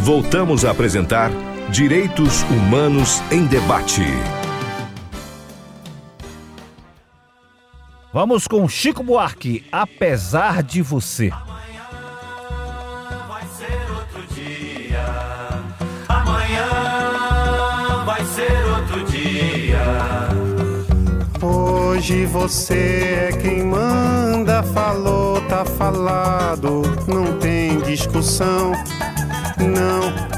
Voltamos a apresentar Direitos Humanos em Debate. Vamos com Chico Buarque, apesar de você. Amanhã vai ser outro dia. Amanhã vai ser outro dia. Hoje você é quem manda, falou, tá falado, não tem discussão, não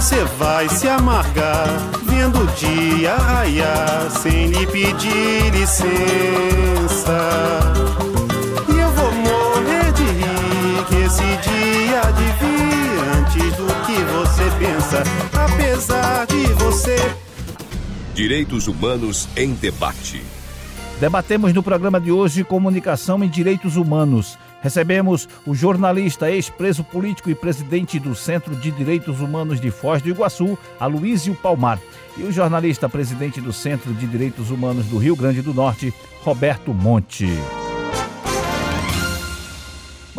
você vai se amargar, vendo o dia raiar, sem lhe pedir licença. E eu vou morrer de rir que esse dia de vir antes do que você pensa, apesar de você. Direitos Humanos em Debate. Debatemos no programa de hoje comunicação e direitos humanos. Recebemos o jornalista, ex-preso político e presidente do Centro de Direitos Humanos de Foz do Iguaçu, Aloísio Palmar, e o jornalista, presidente do Centro de Direitos Humanos do Rio Grande do Norte, Roberto Monte.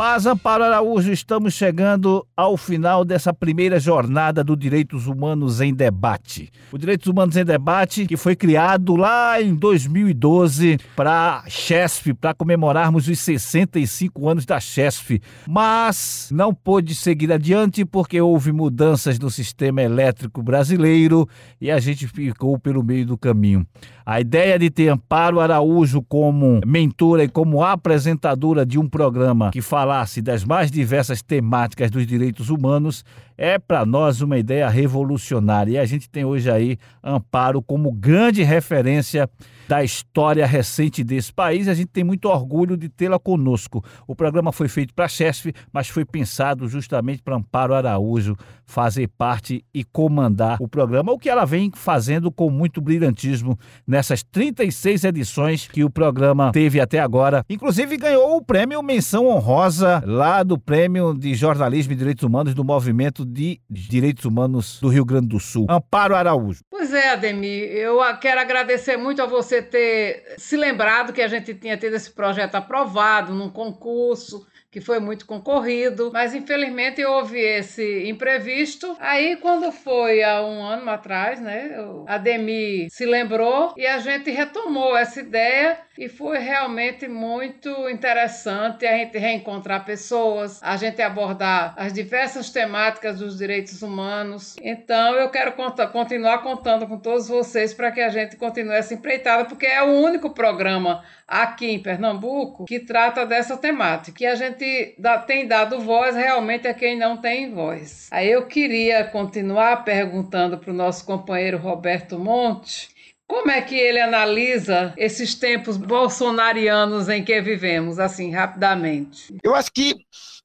Mas, Amparo Araújo, estamos chegando ao final dessa primeira jornada do Direitos Humanos em Debate. O Direitos Humanos em Debate, que foi criado lá em 2012 para a CHESF, para comemorarmos os 65 anos da CHESF, mas não pôde seguir adiante porque houve mudanças no sistema elétrico brasileiro e a gente ficou pelo meio do caminho. A ideia de ter Amparo Araújo como mentora e como apresentadora de um programa que fala falasse das mais diversas temáticas dos direitos humanos é para nós uma ideia revolucionária. E a gente tem hoje aí Amparo como grande referência da história recente desse país. A gente tem muito orgulho de tê-la conosco. O programa foi feito para a CHESF, mas foi pensado justamente para Amparo Araújo fazer parte e comandar o programa, o que ela vem fazendo com muito brilhantismo nessas 36 edições que o programa teve até agora. Inclusive ganhou o prêmio Menção Honrosa lá do Prêmio de Jornalismo e Direitos Humanos do Movimento de Direitos Humanos do Rio Grande do Sul. Amparo Araújo. Pois é, Ademir, eu quero agradecer muito a você ter se lembrado que a gente tinha tido esse projeto aprovado num concurso que foi muito concorrido, mas infelizmente houve esse imprevisto. Aí, quando foi há um ano atrás, né, a Demi se lembrou e a gente retomou essa ideia e foi realmente muito interessante a gente reencontrar pessoas, a gente abordar as diversas temáticas dos direitos humanos. Então, eu quero contar, continuar contando com todos vocês para que a gente continue essa empreitada, porque é o único programa aqui em Pernambuco que trata dessa temática. E a gente dá, tem dado voz realmente a quem não tem voz. Aí eu queria continuar perguntando para o nosso companheiro Roberto Monte. Como é que ele analisa esses tempos bolsonarianos em que vivemos, assim, rapidamente? Eu acho que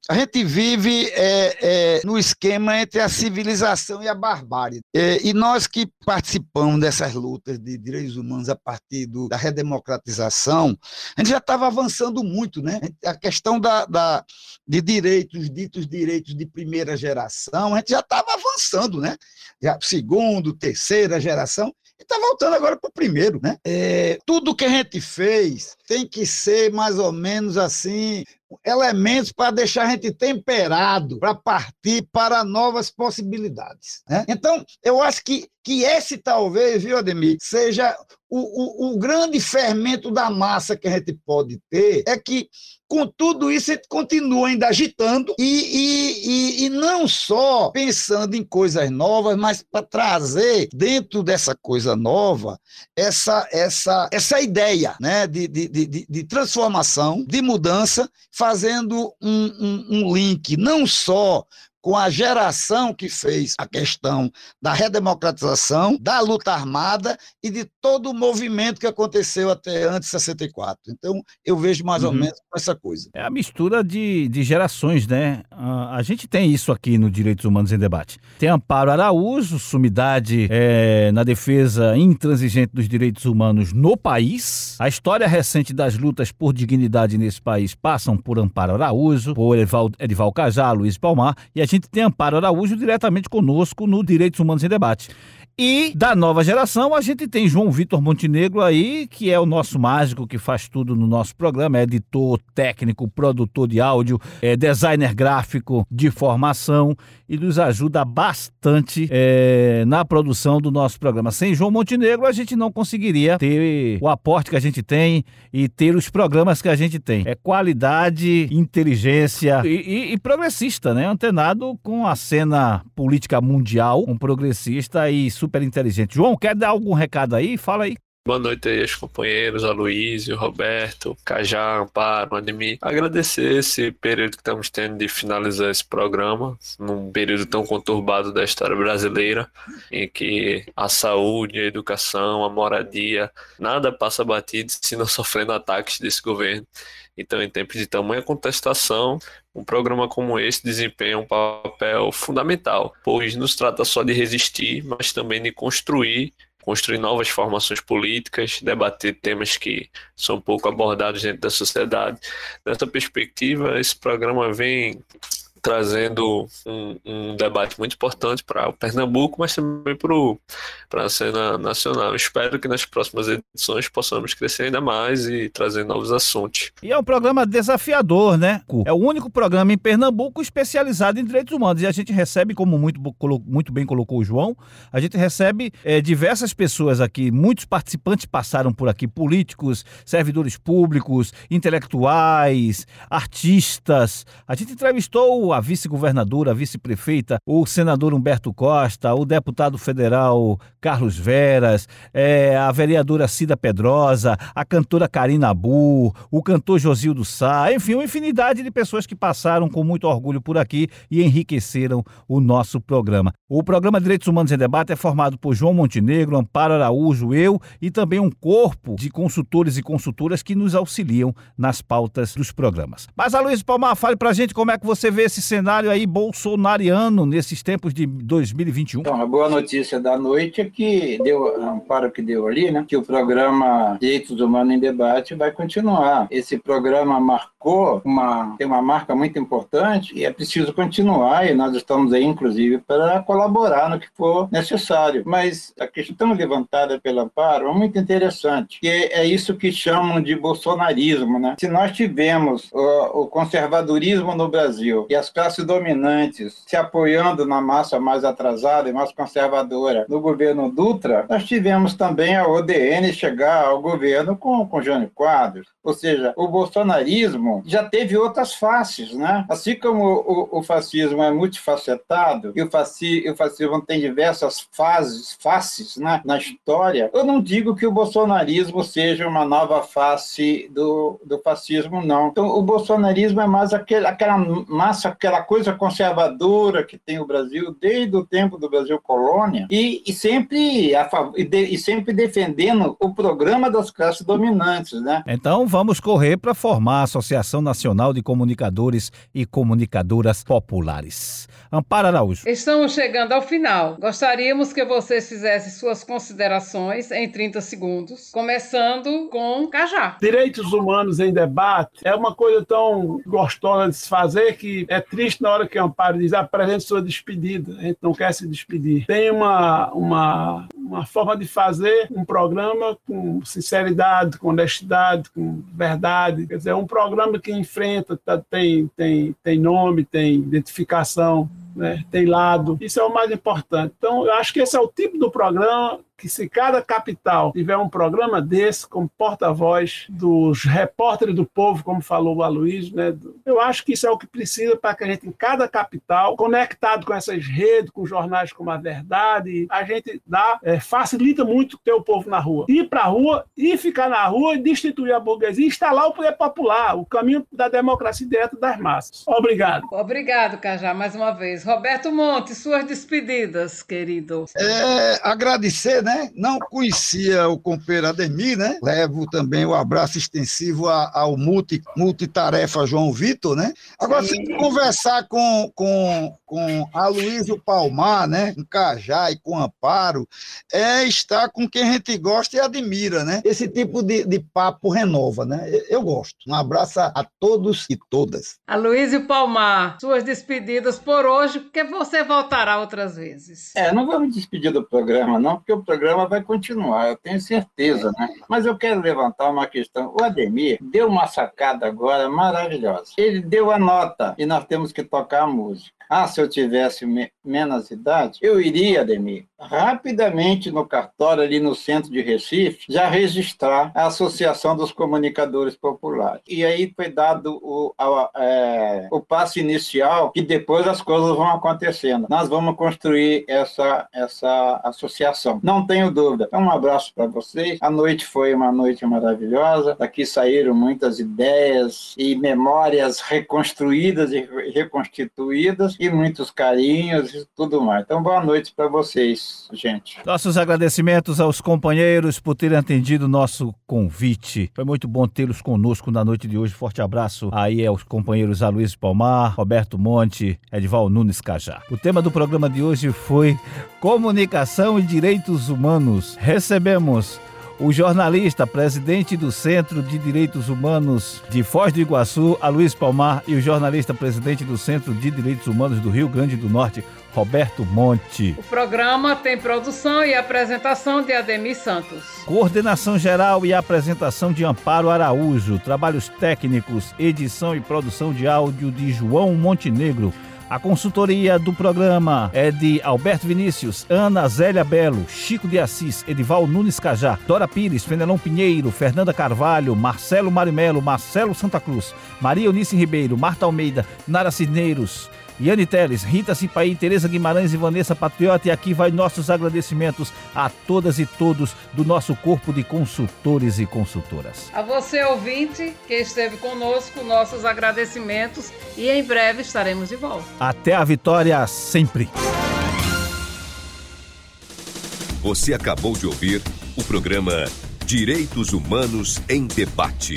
a gente vive é, é, no esquema entre a civilização e a barbárie. É, e nós que participamos dessas lutas de direitos humanos a partir do, da redemocratização, a gente já estava avançando muito, né? A questão da, da, de direitos, ditos direitos de primeira geração, a gente já estava avançando, né? Já, segundo, terceira geração, e está voltando agora para o primeiro, né? É, tudo que a gente fez tem que ser mais ou menos assim, elementos para deixar a gente temperado para partir para novas possibilidades. Né? Então, eu acho que, que esse talvez, viu, Ademir, seja o, o, o grande fermento da massa que a gente pode ter, é que com tudo isso, a gente continua ainda agitando e, e, e, e não só pensando em coisas novas, mas para trazer dentro dessa coisa nova essa, essa, essa ideia né, de, de, de, de transformação, de mudança, fazendo um, um, um link não só com a geração que fez a questão da redemocratização, da luta armada e de todo o movimento que aconteceu até antes de 64. Então, eu vejo mais uhum. ou menos essa coisa. É a mistura de, de gerações, né? A, a, gente tem isso aqui no Direitos Humanos em Debate. Tem Amparo Araújo, sumidade é, na defesa intransigente dos direitos humanos no país. A história recente das lutas por dignidade nesse país passam por Amparo Araújo, por Edival, Edival Cajá, Luiz Palmar, e a gente gente tem Amparo Araújo diretamente conosco no Direitos Humanos em Debate. E da nova geração, a gente tem João Vitor Montenegro aí, que é o nosso mágico que faz tudo no nosso programa, é editor, técnico, produtor de áudio, é designer gráfico de formação e nos ajuda bastante é, na produção do nosso programa. Sem João Montenegro, a gente não conseguiria ter o aporte que a gente tem e ter os programas que a gente tem. É qualidade, inteligência e, e, e progressista, né? Antenado com a cena política mundial, um progressista e super inteligente. João, quer dar algum recado aí? Fala aí. Boa noite aí aos companheiros, Aloysio, Roberto, Cajá, Amparo, Ademir. Agradecer esse período que estamos tendo de finalizar esse programa, num período tão conturbado da história brasileira, em que a saúde, a educação, a moradia, nada passa batido se não sofrendo ataques desse governo. Então, em tempos de tamanha contestação, um programa como esse desempenha um papel fundamental, pois nos trata só de resistir, mas também de construir construir novas formações políticas, debater temas que são pouco abordados dentro da sociedade. Nessa perspectiva, esse programa vem trazendo um, um, debate muito importante para o Pernambuco, mas também para a cena nacional. Espero que nas próximas edições possamos crescer ainda mais e trazer novos assuntos. E é um programa desafiador, né? É o único programa em Pernambuco especializado em direitos humanos. E a gente recebe, como muito, muito bem colocou o João, a gente recebe é, diversas pessoas aqui, muitos participantes passaram por aqui, políticos, servidores públicos, intelectuais, artistas. A gente entrevistou a vice-governadora, a vice-prefeita, o senador Humberto Costa, o deputado federal Carlos Veras, é, a vereadora Cida Pedrosa, a cantora Karina Bu, o cantor Josildo Sá, enfim, uma infinidade de pessoas que passaram com muito orgulho por aqui e enriqueceram o nosso programa. O programa Direitos Humanos em Debate é formado por João Montenegro, Amparo Araújo, eu e também um corpo de consultores e consultoras que nos auxiliam nas pautas dos programas. Mas a Luiz Palmar, fale pra gente como é que você vê esse cenário aí bolsonariano nesses tempos de 2021? Então, a boa notícia da noite é que deu, amparo que deu ali, né? Que o programa Direitos Humanos em Debate vai continuar. Esse programa marcou uma, tem uma marca muito importante e é preciso continuar e nós estamos aí, inclusive, para colaborar no que for necessário. Mas a questão levantada pelo Amparo é muito interessante, que é isso que chamam de bolsonarismo, né? Se nós tivemos o, o conservadorismo no Brasil e as classes dominantes se apoiando na massa mais atrasada e mais conservadora no governo Dutra, nós tivemos também a ODN chegar ao governo com, com Jânio Quadros. Ou seja, o bolsonarismo já teve outras faces, né? Assim como o, o fascismo é multifacetado e o, fasci, o fascismo tem diversas fases, faces né, na história, eu não digo que o bolsonarismo seja uma nova face do, do fascismo, não. Então, o bolsonarismo é mais aquele, aquela massa, aquela coisa conservadora que tem o Brasil desde o tempo do Brasil colônia e, e sempre, a, e, de, e sempre defendendo o programa das classes dominantes, né? Então, vamos correr para formar a Associação Nacional de Comunicadores e Comunicadoras Populares. Amparo Araújo. Estamos chegando ao final. Gostaríamos que vocês fizessem suas considerações em 30 segundos, começando com Cajá. Direitos humanos em debate é uma coisa tão gostosa de se fazer que é triste na hora que Amparo diz apresente sua despedida. A gente não quer se despedir. Tem uma, uma, uma forma de fazer um programa com sinceridade, com honestidade, com verdade. Quer dizer, é um programa que enfrenta, tá, tem, tem, tem nome, tem identificação né, tem lado. Isso é o mais importante. Então, eu acho que esse é o tipo do programa que se cada capital tiver um programa desse, como porta-voz dos repórteres do povo, como falou o Aloysio, né, eu acho que isso é o que precisa para que a gente, em cada capital, conectado com essas redes, com jornais como a Verdade, a gente dá, é, facilita muito ter o povo na rua. Ir para a rua, e ficar na rua e destituir a burguesia, instalar o poder popular, o caminho da democracia direta das massas. Obrigado. Obrigado, Cajá, mais uma vez. Roberto Monte, suas despedidas, querido. É, agradecer, né? Não conhecia o companheiro Ademir, né? Levo também o abraço extensivo ao multi, multitarefa João Vitor, né? Agora, se conversar com, com, com a Luísio Palmar, né? Com Cajá e com Amparo, é estar com quem a gente gosta e admira, né? Esse tipo de, de papo renova, né? Eu gosto. Um abraço a todos e todas. A Luísio Palmar, suas despedidas por hoje, porque você voltará outras vezes. É, não vamos despedir do programa, não, porque o programa vai continuar, eu tenho certeza, né? Mas eu quero levantar uma questão. O Ademir deu uma sacada agora maravilhosa. Ele deu a nota e nós temos que tocar a música. Ah, se eu tivesse me menos idade, eu iria, Ademir, rapidamente no cartório ali no centro de Recife, já registrar a Associação dos Comunicadores Populares. E aí foi dado o, a, é, o passo inicial e depois as coisas vão acontecendo. Nós vamos construir essa, essa associação. Não tenho dúvida. Então, um abraço para vocês. A noite foi uma noite maravilhosa. Daqui saíram muitas ideias e memórias reconstruídas e reconstituídas e muitos carinhos e tudo mais. Então, boa noite para vocês, gente. Nossos agradecimentos aos companheiros por terem atendido o nosso convite. Foi muito bom tê-los conosco na noite de hoje. Forte abraço aí aos companheiros Aloysio Palmar, Roberto Monte, Edval Nunes Cajá. O tema do programa de hoje foi Comunicação e Direitos Humanos. Recebemos o jornalista, presidente do Centro de Direitos Humanos de Foz do Iguaçu, Aloysio Palmar, e o jornalista, presidente do Centro de Direitos Humanos do Rio Grande do Norte, Roberto Monte. O programa tem produção e apresentação de Ademir Santos. Coordenação geral e apresentação de Amparo Araújo. Trabalhos técnicos, edição e produção de áudio de João Montenegro. A consultoria do programa é de Alberto Vinícius, Ana Zélia Belo, Chico de Assis, Edival Nunes Cajá, Dora Pires, Fenelon Pinheiro, Fernanda Carvalho, Marcelo Marimelo, Marcelo Santa Cruz, Maria Eunice Ribeiro, Marta Almeida, Nara Cisneiros, Yane Teles, Rita Cipaí, Tereza Guimarães e Vanessa Patriota. E aqui vai nossos agradecimentos a todas e todos do nosso corpo de consultores e consultoras. A você, ouvinte, que esteve conosco, nossos agradecimentos e em breve estaremos de volta. Até a vitória sempre. Você acabou de ouvir o programa Direitos Humanos em Debate.